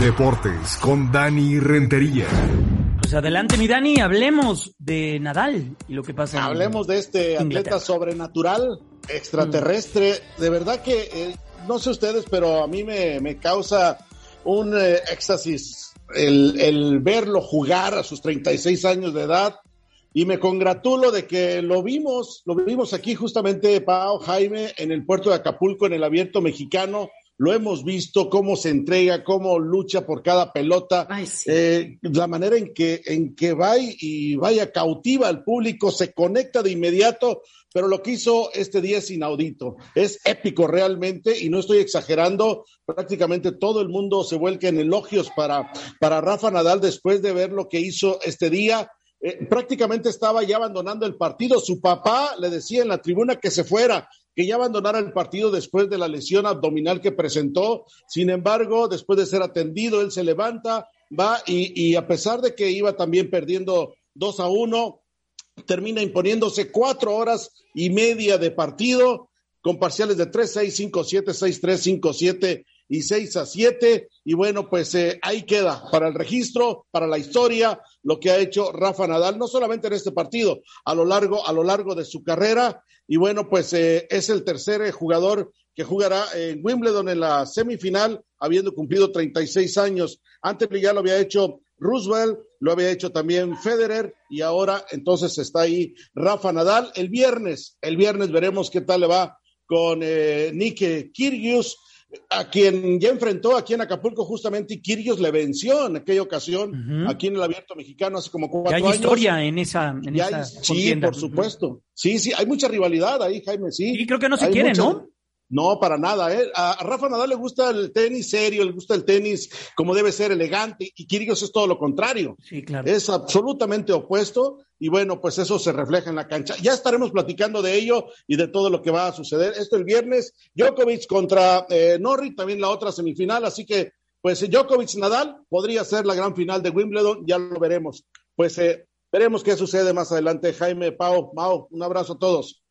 Deportes con Dani Rentería. Pues adelante, mi Dani, hablemos de Nadal y lo que pasa. Hablemos de este atleta sobrenatural, extraterrestre. De verdad que, eh, no sé ustedes, pero a mí me, me causa un eh, éxtasis el, el verlo jugar a sus 36 años de edad y me congratulo de que lo vimos, lo vimos aquí justamente, Pau Jaime, en el puerto de Acapulco, en el abierto mexicano. Lo hemos visto, cómo se entrega, cómo lucha por cada pelota, eh, la manera en que, en que va y vaya cautiva al público, se conecta de inmediato, pero lo que hizo este día es inaudito, es épico realmente y no estoy exagerando, prácticamente todo el mundo se vuelca en elogios para, para Rafa Nadal después de ver lo que hizo este día eh, prácticamente estaba ya abandonando el partido. Su papá le decía en la tribuna que se fuera, que ya abandonara el partido después de la lesión abdominal que presentó. Sin embargo, después de ser atendido, él se levanta, va y, a pesar de que iba también perdiendo 2 a 1, termina imponiéndose cuatro horas y media de partido con parciales de 3, 6, 5, 7, 6, 3, 5, 7 y 6 a 7. Y bueno, pues eh, ahí queda para el registro, para la historia, lo que ha hecho Rafa Nadal, no solamente en este partido, a lo largo, a lo largo de su carrera. Y bueno, pues eh, es el tercer eh, jugador que jugará en Wimbledon en la semifinal, habiendo cumplido 36 años. Antes ya lo había hecho Roosevelt, lo había hecho también Federer y ahora entonces está ahí Rafa Nadal. El viernes, el viernes veremos qué tal le va con eh, Nick a quien ya enfrentó aquí en Acapulco justamente y Kirios le venció en aquella ocasión aquí en el Abierto Mexicano hace como cuatro hay años. historia en esa, en esa Sí, por supuesto. Sí, sí, hay mucha rivalidad ahí, Jaime, sí. Y creo que no se quiere, ¿no? No, para nada. ¿eh? A Rafa Nadal le gusta el tenis serio, le gusta el tenis como debe ser, elegante, y Kyrgios es todo lo contrario. Sí, claro. Es absolutamente opuesto, y bueno, pues eso se refleja en la cancha. Ya estaremos platicando de ello y de todo lo que va a suceder. Esto el viernes, Djokovic contra eh, Norri, también la otra semifinal, así que, pues Djokovic-Nadal podría ser la gran final de Wimbledon, ya lo veremos. Pues eh, veremos qué sucede más adelante. Jaime, Pau, Mao, un abrazo a todos.